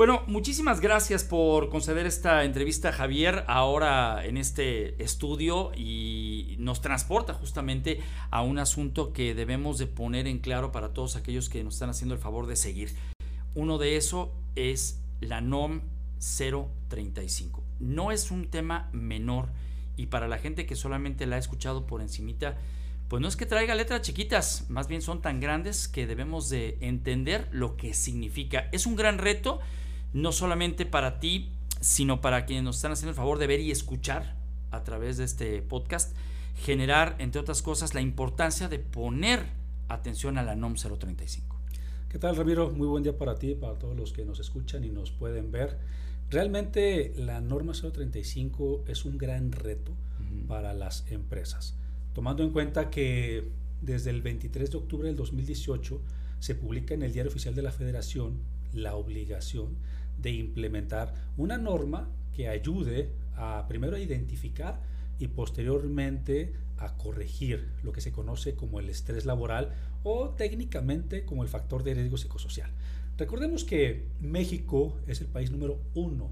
Bueno, muchísimas gracias por conceder esta entrevista, Javier, ahora en este estudio y nos transporta justamente a un asunto que debemos de poner en claro para todos aquellos que nos están haciendo el favor de seguir. Uno de eso es la NOM 035. No es un tema menor y para la gente que solamente la ha escuchado por encimita, pues no es que traiga letras chiquitas, más bien son tan grandes que debemos de entender lo que significa. Es un gran reto no solamente para ti, sino para quienes nos están haciendo el favor de ver y escuchar a través de este podcast, generar, entre otras cosas, la importancia de poner atención a la NOM 035. ¿Qué tal, Ramiro? Muy buen día para ti, para todos los que nos escuchan y nos pueden ver. Realmente la norma 035 es un gran reto uh -huh. para las empresas, tomando en cuenta que desde el 23 de octubre del 2018 se publica en el Diario Oficial de la Federación la obligación de implementar una norma que ayude a primero a identificar y posteriormente a corregir lo que se conoce como el estrés laboral o técnicamente como el factor de riesgo psicosocial. Recordemos que México es el país número uno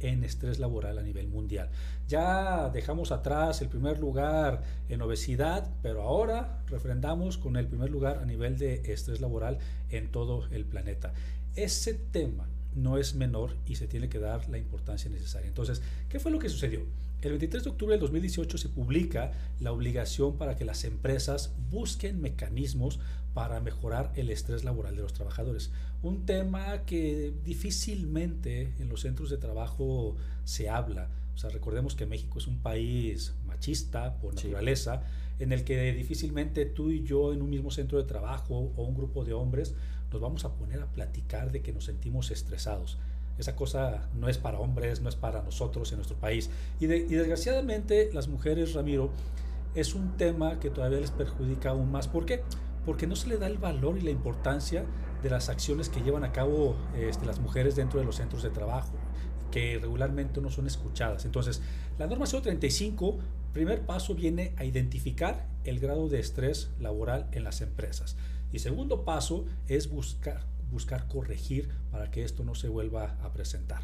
en estrés laboral a nivel mundial. Ya dejamos atrás el primer lugar en obesidad, pero ahora refrendamos con el primer lugar a nivel de estrés laboral en todo el planeta. Ese tema no es menor y se tiene que dar la importancia necesaria. Entonces, ¿qué fue lo que sucedió? El 23 de octubre del 2018 se publica la obligación para que las empresas busquen mecanismos para mejorar el estrés laboral de los trabajadores. Un tema que difícilmente en los centros de trabajo se habla. O sea, recordemos que México es un país machista por naturaleza, sí. en el que difícilmente tú y yo en un mismo centro de trabajo o un grupo de hombres nos vamos a poner a platicar de que nos sentimos estresados. Esa cosa no es para hombres, no es para nosotros en nuestro país. Y, de, y, desgraciadamente las mujeres, Ramiro, es un tema que todavía les perjudica aún más. ¿Por qué? Porque no se le da el valor y la importancia de las acciones que llevan a cabo este, las mujeres dentro de los centros de trabajo, que regularmente no son escuchadas. Entonces, la norma 035, primer paso viene a identificar el grado de estrés laboral en las empresas. Y segundo paso es buscar, buscar corregir para que esto no se vuelva a presentar.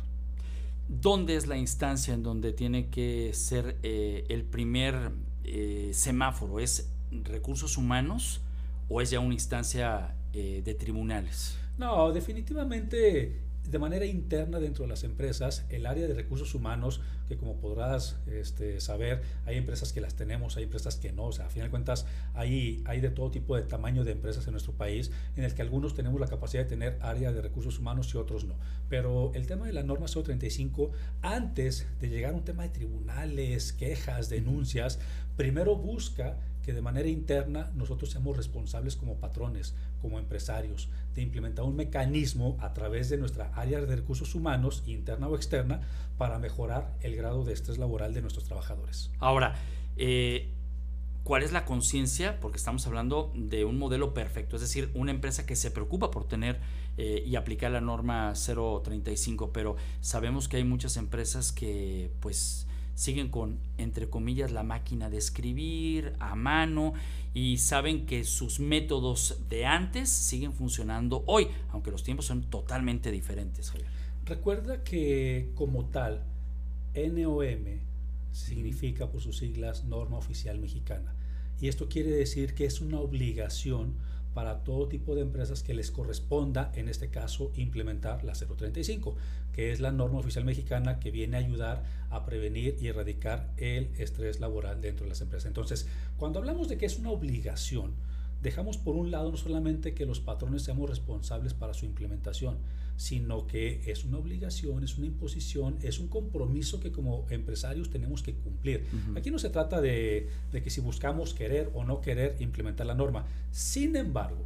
¿Dónde es la instancia en donde tiene que ser eh, el primer eh, semáforo? ¿Es recursos humanos o es ya una instancia eh, de tribunales? No, definitivamente de manera interna dentro de las empresas, el área de recursos humanos, que como podrás este, saber, hay empresas que las tenemos, hay empresas que no, o sea, a final de cuentas hay, hay de todo tipo de tamaño de empresas en nuestro país, en el que algunos tenemos la capacidad de tener área de recursos humanos y otros no. Pero el tema de la norma 035, antes de llegar a un tema de tribunales, quejas, denuncias, primero busca que de manera interna nosotros seamos responsables como patrones, como empresarios, de implementar un mecanismo a través de nuestra área de recursos humanos, interna o externa, para mejorar el grado de estrés laboral de nuestros trabajadores. Ahora, eh, ¿cuál es la conciencia? Porque estamos hablando de un modelo perfecto, es decir, una empresa que se preocupa por tener eh, y aplicar la norma 035, pero sabemos que hay muchas empresas que pues siguen con, entre comillas, la máquina de escribir a mano y saben que sus métodos de antes siguen funcionando hoy, aunque los tiempos son totalmente diferentes. Javier. Recuerda que como tal, NOM significa por sus siglas Norma Oficial Mexicana. Y esto quiere decir que es una obligación para todo tipo de empresas que les corresponda, en este caso, implementar la 035, que es la norma oficial mexicana que viene a ayudar a prevenir y erradicar el estrés laboral dentro de las empresas. Entonces, cuando hablamos de que es una obligación, dejamos por un lado no solamente que los patrones seamos responsables para su implementación, sino que es una obligación, es una imposición, es un compromiso que como empresarios tenemos que cumplir. Aquí no se trata de, de que si buscamos querer o no querer implementar la norma. Sin embargo,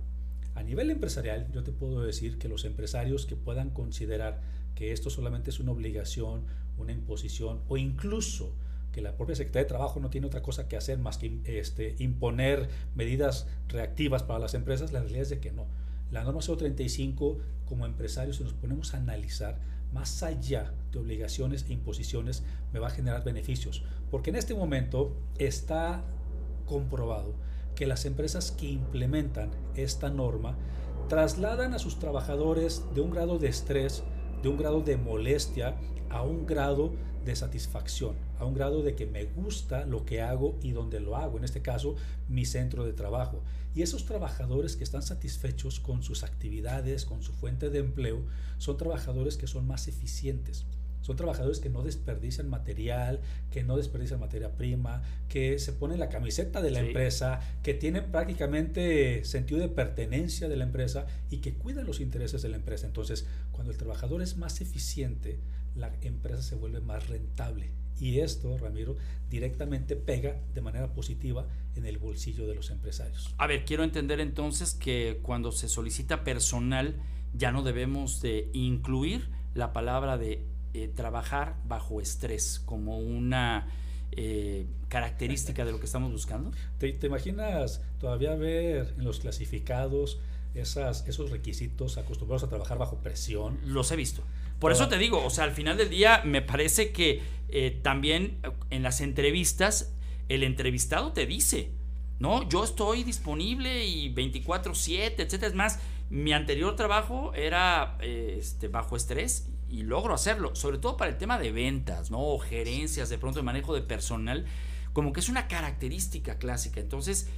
a nivel empresarial, yo te puedo decir que los empresarios que puedan considerar que esto solamente es una obligación, una imposición o incluso que la propia Secretaría de Trabajo no tiene otra cosa que hacer más que este, imponer medidas reactivas para las empresas, la realidad es de que no. La norma 035, como empresarios, si nos ponemos a analizar, más allá de obligaciones e imposiciones, me va a generar beneficios. Porque en este momento está comprobado que las empresas que implementan esta norma trasladan a sus trabajadores de un grado de estrés, de un grado de molestia, a un grado de satisfacción, a un grado de que me gusta lo que hago y donde lo hago, en este caso mi centro de trabajo. Y esos trabajadores que están satisfechos con sus actividades, con su fuente de empleo, son trabajadores que son más eficientes. Son trabajadores que no desperdician material, que no desperdician materia prima, que se ponen la camiseta de la empresa, que tienen prácticamente sentido de pertenencia de la empresa y que cuidan los intereses de la empresa. Entonces, cuando el trabajador es más eficiente, la empresa se vuelve más rentable. Y esto, Ramiro, directamente pega de manera positiva en el bolsillo de los empresarios. A ver, quiero entender entonces que cuando se solicita personal, ya no debemos de incluir la palabra de eh, trabajar bajo estrés como una eh, característica de lo que estamos buscando. ¿Te, ¿Te, imaginas todavía ver en los clasificados esas, esos requisitos acostumbrados a trabajar bajo presión? Los he visto. Por eso te digo, o sea, al final del día me parece que eh, también en las entrevistas el entrevistado te dice, no, yo estoy disponible y 24/7, etcétera. Es más, mi anterior trabajo era este, bajo estrés y logro hacerlo, sobre todo para el tema de ventas, ¿no? O gerencias, de pronto de manejo de personal, como que es una característica clásica. Entonces,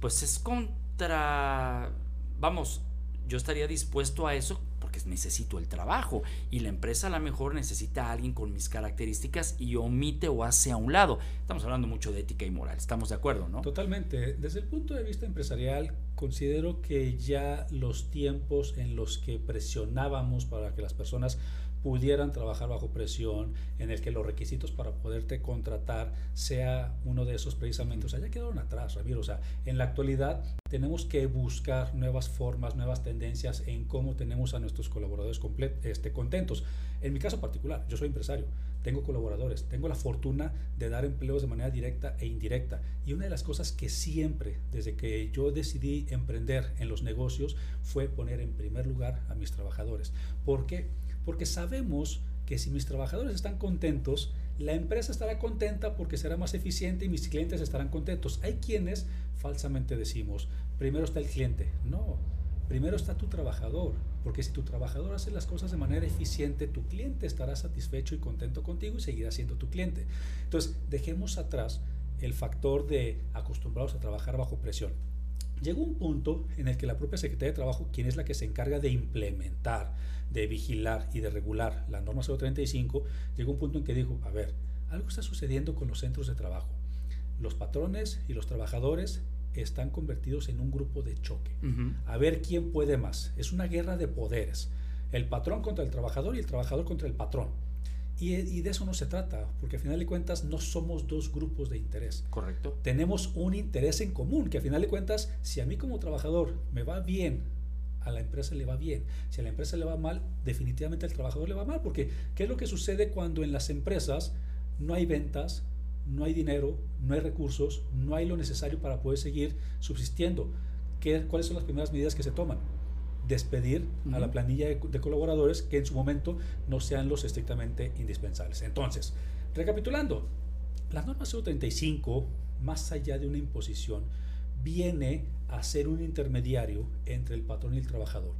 pues es contra, vamos, yo estaría dispuesto a eso porque necesito el trabajo y la empresa a lo mejor necesita a alguien con mis características y omite o hace a un lado. Estamos hablando mucho de ética y moral, estamos de acuerdo, ¿no? Totalmente. Desde el punto de vista empresarial, considero que ya los tiempos en los que presionábamos para que las personas pudieran trabajar bajo presión, en el que los requisitos para poderte contratar sea uno de esos precisamente. O sea, ya quedaron atrás, Ramiro. O sea, en la actualidad tenemos que buscar nuevas formas, nuevas tendencias en cómo tenemos a nuestros colaboradores este, contentos. En mi caso particular, yo soy empresario, tengo colaboradores, tengo la fortuna de dar empleos de manera directa e indirecta. Y una de las cosas que siempre, desde que yo decidí emprender en los negocios, fue poner en primer lugar a mis trabajadores. ¿Por qué? Porque sabemos que si mis trabajadores están contentos, la empresa estará contenta porque será más eficiente y mis clientes estarán contentos. Hay quienes falsamente decimos, primero está el cliente. No, primero está tu trabajador, porque si tu trabajador hace las cosas de manera eficiente, tu cliente estará satisfecho y contento contigo y seguirá siendo tu cliente. Entonces, dejemos atrás el factor de acostumbrados a trabajar bajo presión. Llegó un punto en el que la propia Secretaría de Trabajo, quien es la que se encarga de implementar, de vigilar y de regular la norma 035, llegó un punto en que dijo, a ver, algo está sucediendo con los centros de trabajo. Los patrones y los trabajadores están convertidos en un grupo de choque. A ver quién puede más. Es una guerra de poderes. El patrón contra el trabajador y el trabajador contra el patrón. Y, y, de eso no se trata, porque al final de cuentas no somos dos grupos de interés. Correcto. Tenemos un interés en común, que al final de cuentas, si a mí como trabajador me va bien a la empresa le va bien. Si a la empresa le va mal, definitivamente al trabajador le va mal, porque ¿qué es lo que sucede cuando en las empresas no hay ventas, no hay dinero, no hay recursos, no hay lo necesario para poder seguir subsistiendo? ¿Qué, ¿Cuáles son las primeras medidas que se toman? Despedir a la planilla de, de colaboradores que en su momento no sean los estrictamente indispensables. Entonces, recapitulando, la norma 035, más allá de una imposición, viene a ser un intermediario entre el patrón y el trabajador.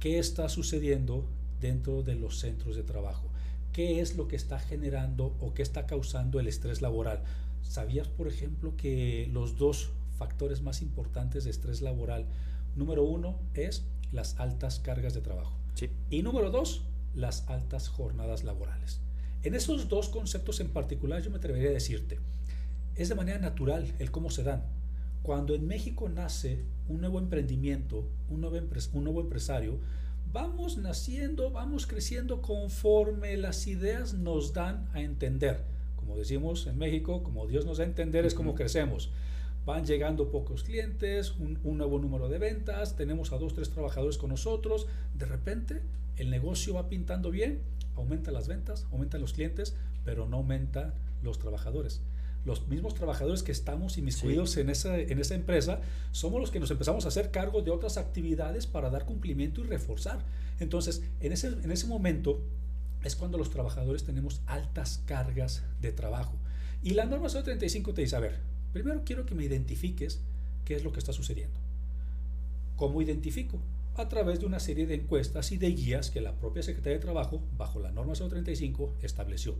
¿Qué está sucediendo dentro de los centros de trabajo? ¿Qué es lo que está generando o qué está causando el estrés laboral? ¿Sabías, por ejemplo, que los dos factores más importantes de estrés laboral, número uno es las altas cargas de trabajo. Y número dos, las altas jornadas laborales. En esos dos conceptos en particular yo me atrevería a decirte, es de manera natural el cómo se dan. Cuando en México nace un nuevo emprendimiento, un nuevo, un nuevo empresario, vamos naciendo, vamos creciendo conforme las ideas nos dan a entender. Como decimos en México, como Dios nos da a entender es como crecemos. Van llegando pocos clientes, un, un, nuevo número de ventas, tenemos a dos, tres trabajadores con nosotros. De repente el negocio va pintando bien, aumenta las ventas, aumentan los clientes, pero no aumentan los trabajadores los mismos trabajadores que estamos inmiscuidos en, esa, en esa empresa, somos los que nos empezamos a hacer cargo de otras actividades para dar cumplimiento y reforzar. Entonces, en ese, en ese momento es cuando los trabajadores tenemos altas cargas de trabajo. Y la norma 035 te dice, a ver, primero quiero que me identifiques qué es lo que está sucediendo. ¿Cómo identifico? A través de una serie de encuestas y de guías que la propia Secretaría de Trabajo, bajo la norma 035, estableció.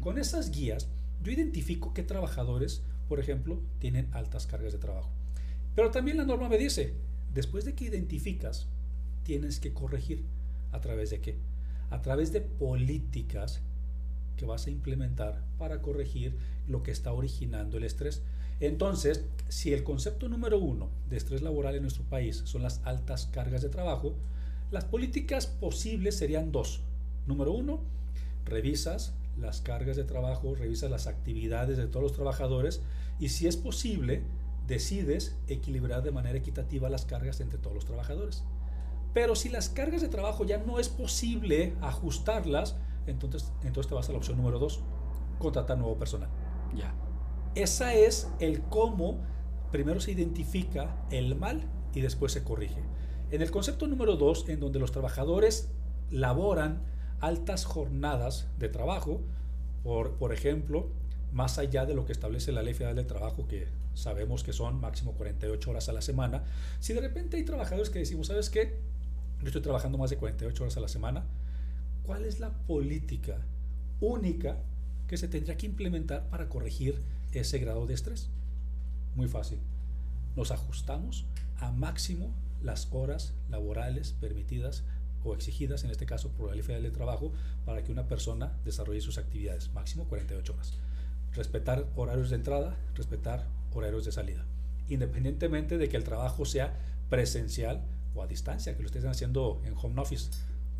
Con esas guías, yo identifico qué trabajadores, por ejemplo, tienen altas cargas de trabajo. Pero también la norma me dice, después de que identificas, tienes que corregir. ¿A través de qué? A través de políticas que vas a implementar para corregir lo que está originando el estrés. Entonces, si el concepto número uno de estrés laboral en nuestro país son las altas cargas de trabajo, las políticas posibles serían dos. Número uno, revisas las cargas de trabajo, revisas las actividades de todos los trabajadores y si es posible, decides equilibrar de manera equitativa las cargas entre todos los trabajadores. Pero si las cargas de trabajo ya no es posible ajustarlas, entonces, entonces te vas a la opción número dos, contratar nuevo personal. Ya. Esa es el cómo primero se identifica el mal y después se corrige. En el concepto número dos, en donde los trabajadores laboran altas jornadas de trabajo, por, por ejemplo, más allá de lo que establece la Ley Federal del Trabajo, que sabemos que son máximo 48 horas a la semana, si de repente hay trabajadores que decimos, ¿sabes qué? Yo estoy trabajando más de 48 horas a la semana, ¿cuál es la política única que se tendría que implementar para corregir ese grado de estrés? Muy fácil. Nos ajustamos a máximo las horas laborales permitidas o exigidas, en este caso por la Ley Federal del Trabajo, para que una persona desarrolle sus actividades, máximo 48 horas. Respetar horarios de entrada, respetar horarios de salida, independientemente de que el trabajo sea presencial o a distancia, que lo estén haciendo en home office.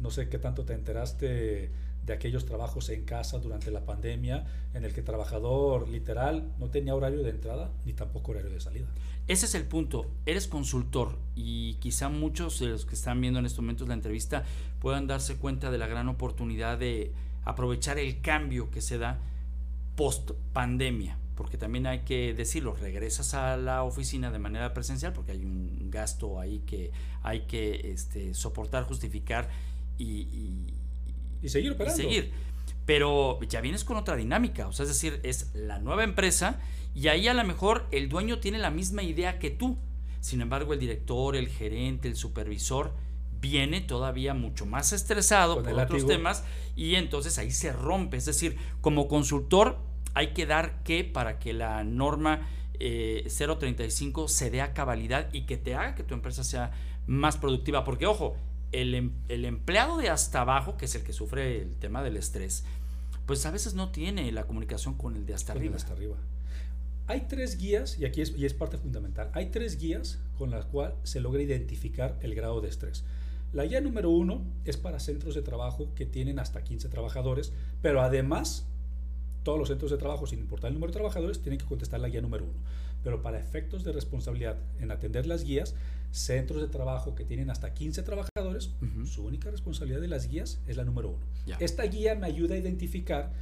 No sé qué tanto te enteraste de aquellos trabajos en casa durante la pandemia en el que el trabajador literal no tenía horario de entrada ni tampoco horario de salida. Ese es el punto. Eres consultor y quizá muchos de los que están viendo en estos momentos la entrevista puedan darse cuenta de la gran oportunidad de aprovechar el cambio que se da post pandemia, porque también hay que decirlo, regresas a la oficina de manera presencial porque hay un gasto ahí que hay que este, soportar, justificar y, y, seguir operando. Y seguir. Pero ya vienes con otra dinámica, o sea, es decir, es la nueva empresa y ahí a lo mejor el dueño tiene la misma idea que tú. Sin embargo, el director, el gerente, el supervisor viene todavía mucho más estresado por otros temas y entonces ahí se rompe. Es decir, como consultor hay que dar qué para que la norma 035 eh, se dé a cabalidad y que te haga que tu empresa sea más productiva. Porque ojo, el, em, el empleado de hasta abajo, que es el que sufre el tema del estrés, pues a veces no tiene la comunicación con el de hasta arriba. hasta arriba. Hay tres guías, y aquí es, y es parte fundamental, hay tres guías con las cuales se logra identificar el grado de estrés. La guía número uno es para centros de trabajo que tienen hasta 15 trabajadores, pero además todos los centros de trabajo, sin importar el número de trabajadores, tienen que contestar la guía número uno. Pero para efectos de responsabilidad en atender las guías, centros de trabajo que tienen hasta 15 trabajadores, su única responsabilidad de las guías es la número uno. Esta guía me ayuda a identificar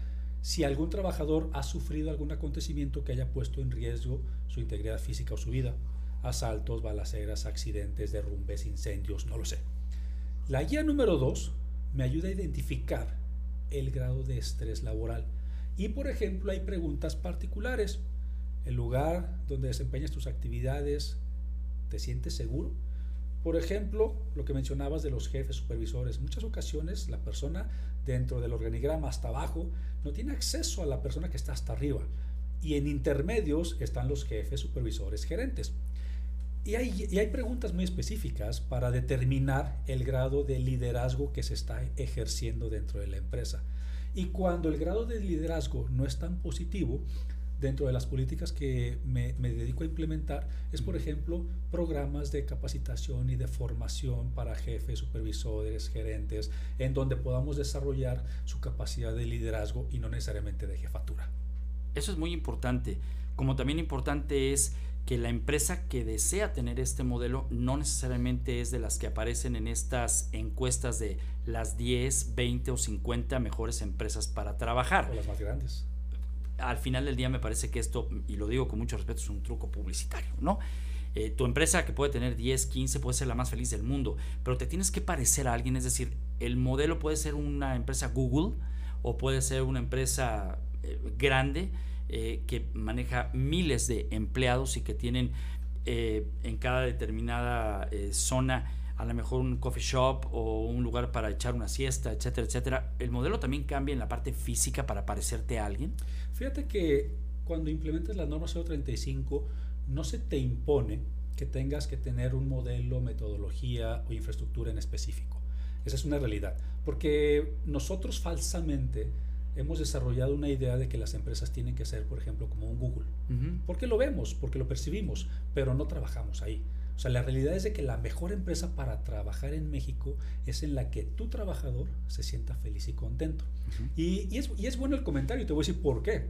si algún trabajador ha sufrido algún acontecimiento que haya puesto en riesgo su integridad física o su vida. Asaltos, balaceras, accidentes, derrumbes, incendios, no lo sé. La guía número dos me ayuda a identificar el grado de estrés laboral. Y por ejemplo, hay preguntas particulares. ¿El lugar donde desempeñas tus actividades te sientes seguro? Por ejemplo, lo que mencionabas de los jefes supervisores. Muchas ocasiones la persona dentro del organigrama hasta abajo no tiene acceso a la persona que está hasta arriba. Y en intermedios están los jefes, supervisores, gerentes. Y hay, y hay, preguntas muy específicas para determinar el grado de liderazgo que se está ejerciendo dentro de la empresa. Y cuando el grado de liderazgo no es tan positivo, dentro de las políticas que me, me, dedico a implementar es, por ejemplo, programas de capacitación y de formación para jefes, supervisores, gerentes, en donde podamos desarrollar su capacidad de liderazgo y no necesariamente de jefatura. Eso es muy importante. Como también importante es que la empresa que desea tener este modelo no necesariamente es de las que aparecen en estas encuestas de las 10, 20 o 50 mejores empresas para trabajar. O las más grandes al final del día me parece que esto, y lo digo con mucho respeto, es un truco publicitario, ¿no? Eh, tu empresa que puede tener 10, 15, puede ser la más feliz del mundo, pero te tienes que parecer a alguien, es decir, el modelo puede ser una empresa Google o puede ser una empresa eh, grande eh, que maneja miles de empleados y que tienen en cada determinada zona a lo mejor un coffee shop o un lugar para echar una siesta, etcétera, etcétera. ¿El modelo también cambia en la parte física para parecerte a alguien? Fíjate que cuando implementas la norma 035 no se te impone que tengas que tener un modelo, metodología o infraestructura en específico. Esa es una realidad. Porque nosotros falsamente hemos desarrollado una idea de que las empresas tienen que ser, por ejemplo, como un Google. Porque lo vemos, porque lo percibimos, pero no trabajamos ahí. O sea, la realidad es de que la mejor empresa para trabajar en México es en la que tu trabajador se sienta feliz y contento. y, y, es, y, es, bueno el comentario, te voy a decir por qué.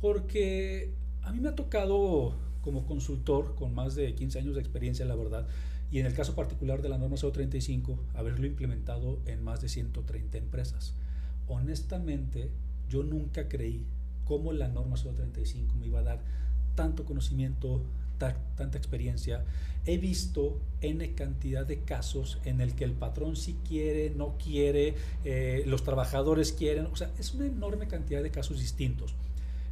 Porque a mí me ha tocado como consultor con más de 15 años de experiencia, la verdad, y en el caso particular de la norma 035, haberlo implementado en más de 130 empresas. Honestamente, yo nunca creí cómo la norma 035 me iba a dar tanto conocimiento, tanta experiencia, he visto N cantidad de casos en el que el patrón sí quiere, no quiere, eh, los trabajadores quieren, o sea, es una enorme cantidad de casos distintos.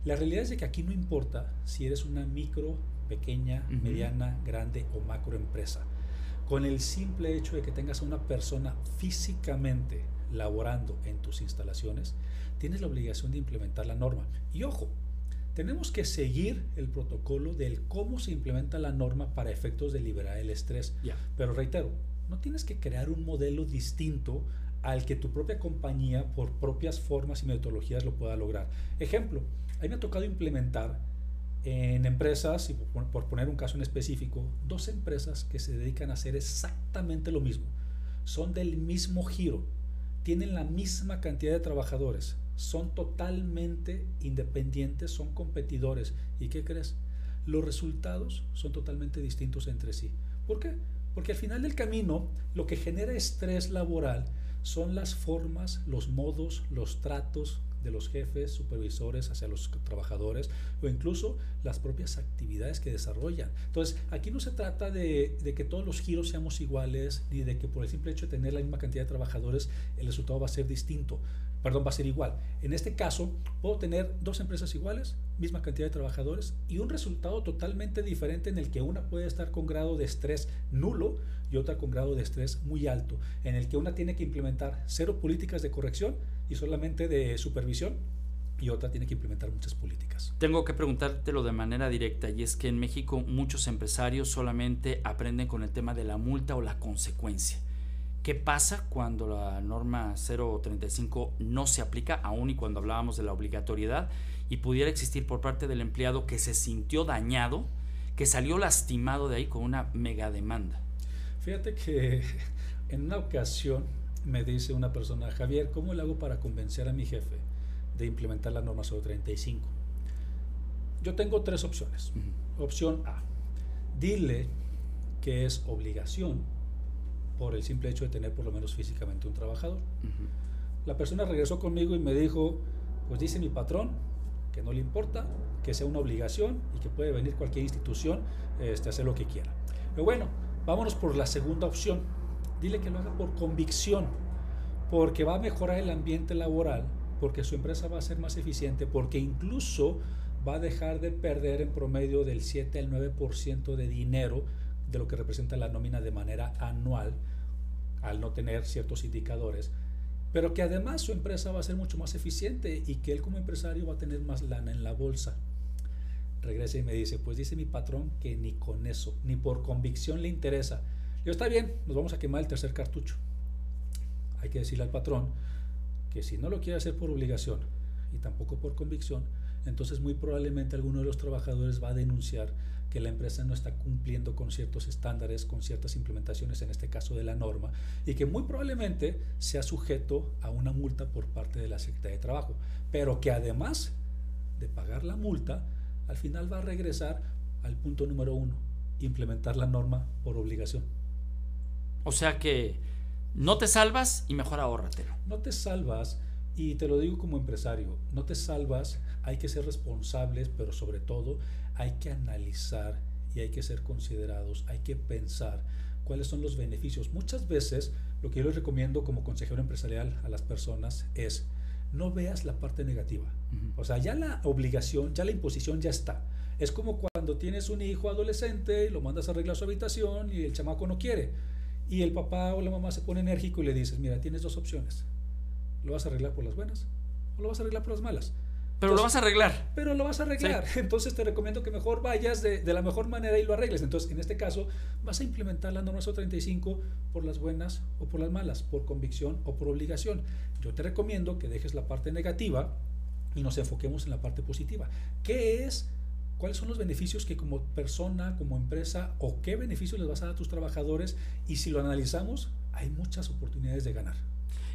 La realidad es de que aquí no importa si eres una micro, pequeña, mediana, grande o macro empresa. Con el simple hecho de que tengas a una persona físicamente laborando en tus instalaciones, tienes la obligación de implementar la norma. Y ojo, tenemos que seguir el protocolo del cómo se implementa la norma para efectos de liberar el estrés. Pero reitero, no tienes que crear un modelo distinto al que tu propia compañía, por propias formas y metodologías, lo pueda lograr. Ejemplo, a mí me ha tocado implementar en empresas, y por poner un caso en específico, dos empresas que se dedican a hacer exactamente lo mismo. Son del mismo giro, tienen la misma cantidad de trabajadores, son totalmente independientes, son competidores. ¿Y qué crees? Los resultados son totalmente distintos entre sí. ¿Por qué? Porque al final del camino lo que genera estrés laboral son las formas, los modos, los tratos, de los jefes, supervisores hacia los trabajadores o incluso las propias actividades que desarrollan. Entonces, aquí no se trata de, de, que todos los giros seamos iguales ni de que por el simple hecho de tener la misma cantidad de trabajadores el resultado va a ser distinto perdón, va a ser igual. En este caso, puedo tener dos empresas iguales, misma cantidad de trabajadores y un resultado totalmente diferente en el que una puede estar con grado de estrés nulo y otra con grado de estrés muy alto, en el que una tiene que implementar cero políticas de corrección y solamente de supervisión y otra tiene que implementar muchas políticas. Tengo que preguntártelo de manera directa y es que en México muchos empresarios solamente aprenden con el tema de la multa o la consecuencia. ¿Qué pasa cuando la norma 035 no se aplica, aún y cuando hablábamos de la obligatoriedad, y pudiera existir por parte del empleado que se sintió dañado, que salió lastimado de ahí con una mega demanda? Fíjate que en una ocasión me dice una persona, Javier, ¿cómo le hago para convencer a mi jefe de implementar la norma 035? Yo tengo tres opciones. Opción A, dile que es obligación por el simple hecho de tener por lo menos físicamente un trabajador. La persona regresó conmigo y me dijo, pues dice mi patrón que no le importa, que sea una obligación y que puede venir cualquier institución este, a hacer lo que quiera. Pero bueno, vámonos por la segunda opción. Dile que lo haga por convicción, porque va a mejorar el ambiente laboral, porque su empresa va a ser más eficiente, porque incluso va a dejar de perder en promedio del 7 al 9% de dinero de lo que representa la nómina de manera anual al no tener ciertos indicadores, pero que además su empresa va a ser mucho más eficiente y que él como empresario va a tener más lana en la bolsa. regresa y me dice, pues dice mi patrón que ni con eso, ni por convicción le interesa. Yo, está bien, nos vamos a quemar el tercer cartucho. Hay que decirle al patrón que si no lo quiere hacer por obligación y tampoco por convicción, entonces muy probablemente alguno de los trabajadores va a denunciar que la empresa no está cumpliendo con ciertos estándares, con ciertas implementaciones, en este caso de la norma, y que muy probablemente sea sujeto a una multa por parte de la Secretaría de Trabajo, pero que además de pagar la multa, al final va a regresar al punto número uno, implementar la norma por obligación. O sea que no te salvas y mejor ahórratelo. No te salvas, y te lo digo como empresario, no te salvas, hay que ser responsables, pero sobre todo hay que analizar y hay que ser considerados, hay que pensar cuáles son los beneficios. Muchas veces lo que yo les recomiendo como consejero empresarial a las personas es no veas la parte negativa. O sea, ya la obligación, ya la imposición ya está. Es como cuando tienes un hijo adolescente y lo mandas a arreglar su habitación y el chamaco no quiere. Y el papá o la mamá se pone enérgico y le dices, mira, tienes dos opciones. ¿Lo vas a arreglar por las buenas o lo vas a arreglar por las malas? Pero lo vas a arreglar. Pero lo vas a arreglar. Entonces te recomiendo que mejor vayas de, de, la mejor manera y lo arregles. Entonces, en este caso, vas a implementar la norma 35 por las buenas o por las malas, por convicción o por obligación. Yo te recomiendo que dejes la parte negativa y nos enfoquemos en la parte positiva. ¿Qué es? ¿Cuáles son los beneficios que como persona, como empresa, o qué beneficios les vas a dar a tus trabajadores? Y si lo analizamos, hay muchas oportunidades de ganar.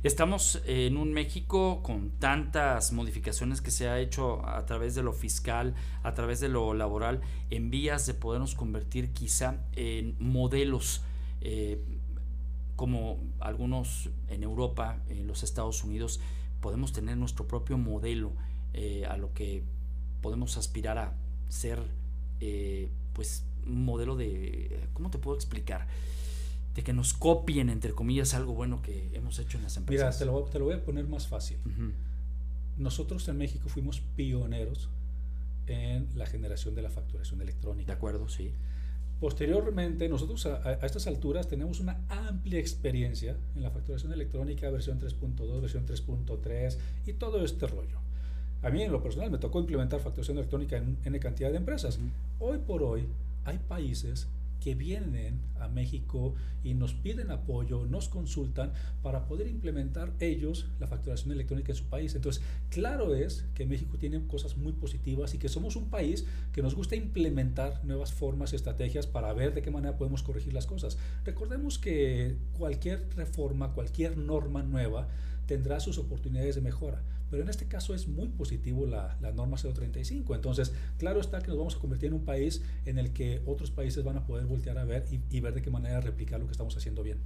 Estamos en un México con tantas modificaciones que se ha hecho a través de lo fiscal, a través de lo laboral, en vías de podernos convertir quizá en modelos eh, como algunos en Europa, en los Estados Unidos, podemos tener nuestro propio modelo eh, a lo que podemos aspirar a ser, eh, pues, un modelo de, ¿cómo te puedo explicar? De que nos copien, entre comillas, algo bueno que hemos hecho en las empresas. Mira, te lo, te lo voy a poner más fácil. Nosotros en México fuimos pioneros en la generación de la facturación electrónica. De acuerdo, sí. Posteriormente, nosotros a, a, estas alturas tenemos una amplia experiencia en la facturación electrónica, versión 3.2, versión 3.3 y todo este rollo. A mí en lo personal me tocó implementar facturación electrónica en N cantidad de empresas. Hoy por hoy hay países que vienen a México y nos piden apoyo, nos consultan para poder implementar ellos la facturación electrónica en su país. Entonces, claro es que México tiene cosas muy positivas y que somos un país que nos gusta implementar nuevas formas y estrategias para ver de qué manera podemos corregir las cosas. Recordemos que cualquier reforma, cualquier norma nueva, tendrá sus oportunidades de mejora. Pero en este caso es muy positivo la, la, norma 035. Entonces, claro está que nos vamos a convertir en un país en el que otros países van a poder voltear a ver y, y ver de qué manera replicar lo que estamos haciendo bien.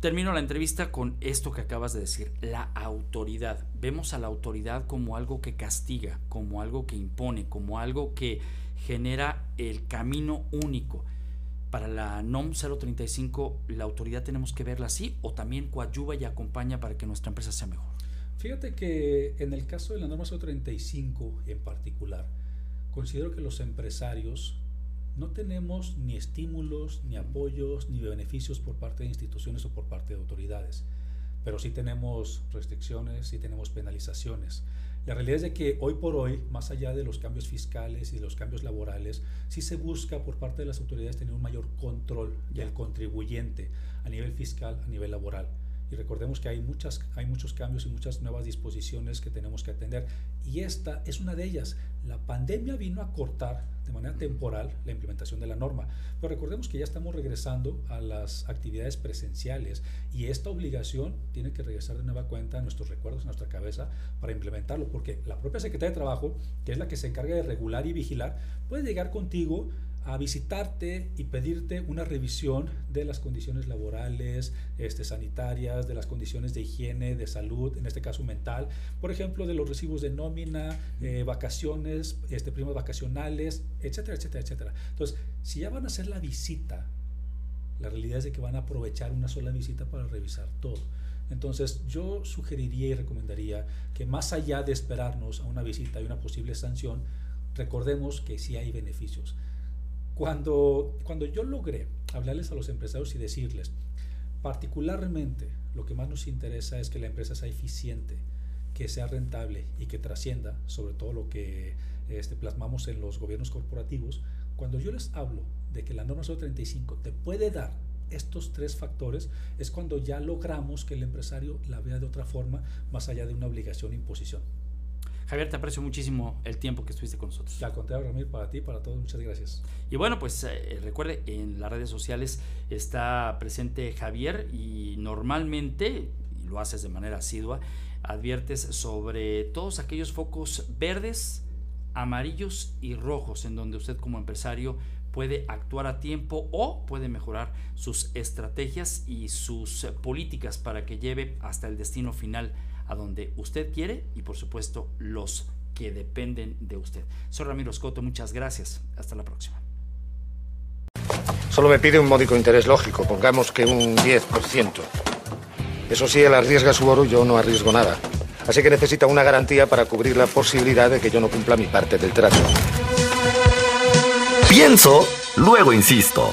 Termino la entrevista con esto que acabas de decir, la autoridad. Vemos a la autoridad como algo que castiga, como algo que impone, como algo que genera el camino único. Para la NOM 035, ¿la autoridad tenemos que verla así o también coadyuva y acompaña para que nuestra empresa sea mejor? Fíjate que en el caso de la norma 035 en particular, considero que los empresarios no tenemos ni estímulos, ni apoyos, ni beneficios por parte de instituciones o por parte de autoridades, pero sí tenemos restricciones, sí tenemos penalizaciones. La realidad es de que hoy por hoy, más allá de los cambios fiscales y de los cambios laborales, sí se busca por parte de las autoridades tener un mayor control del contribuyente a nivel fiscal, a nivel laboral. Y recordemos que hay, muchas, hay muchos cambios y muchas nuevas disposiciones que tenemos que atender. Y esta es una de ellas. La pandemia vino a cortar de manera temporal la implementación de la norma. Pero recordemos que ya estamos regresando a las actividades presenciales y esta obligación tiene que regresar de nueva cuenta a nuestros recuerdos, a nuestra cabeza para implementarlo. Porque la propia Secretaría de Trabajo, que es la que se encarga de regular y vigilar, puede llegar contigo a visitarte y pedirte una revisión de las condiciones laborales, este, sanitarias, de las condiciones de higiene, de salud, en este caso mental, por ejemplo, de los recibos de nómina, eh, vacaciones, este, primas vacacionales, etcétera, etcétera, etcétera. Entonces, si ya van a hacer la visita, la realidad es de que van a aprovechar una sola visita para revisar todo. Entonces yo sugeriría y recomendaría que más allá de esperarnos a una visita y una posible sanción, recordemos que sí hay beneficios. Cuando, cuando yo logré hablarles a los empresarios y decirles, particularmente lo que más nos interesa es que la empresa sea eficiente, que sea rentable y que trascienda sobre todo lo que este, plasmamos en los gobiernos corporativos, cuando yo les hablo de que la norma 035 te puede dar estos tres factores, es cuando ya logramos que el empresario la vea de otra forma, más allá de una obligación e imposición. Javier, te aprecio muchísimo el tiempo que estuviste con nosotros. Al contrario, Ramiro, para ti, para todos, muchas gracias. Y bueno, pues eh, recuerde, en las redes sociales está presente Javier y normalmente, y lo haces de manera asidua, adviertes sobre todos aquellos focos verdes, amarillos y rojos en donde usted como empresario puede actuar a tiempo o puede mejorar sus estrategias y sus políticas para que lleve hasta el destino final a donde usted quiere y por supuesto los que dependen de usted. Soy Ramiro Escoto, muchas gracias. Hasta la próxima. Solo me pide un módico interés lógico, pongamos que un 10%. Eso sí, él arriesga su oro, yo no arriesgo nada. Así que necesita una garantía para cubrir la posibilidad de que yo no cumpla mi parte del trato. Pienso, luego insisto.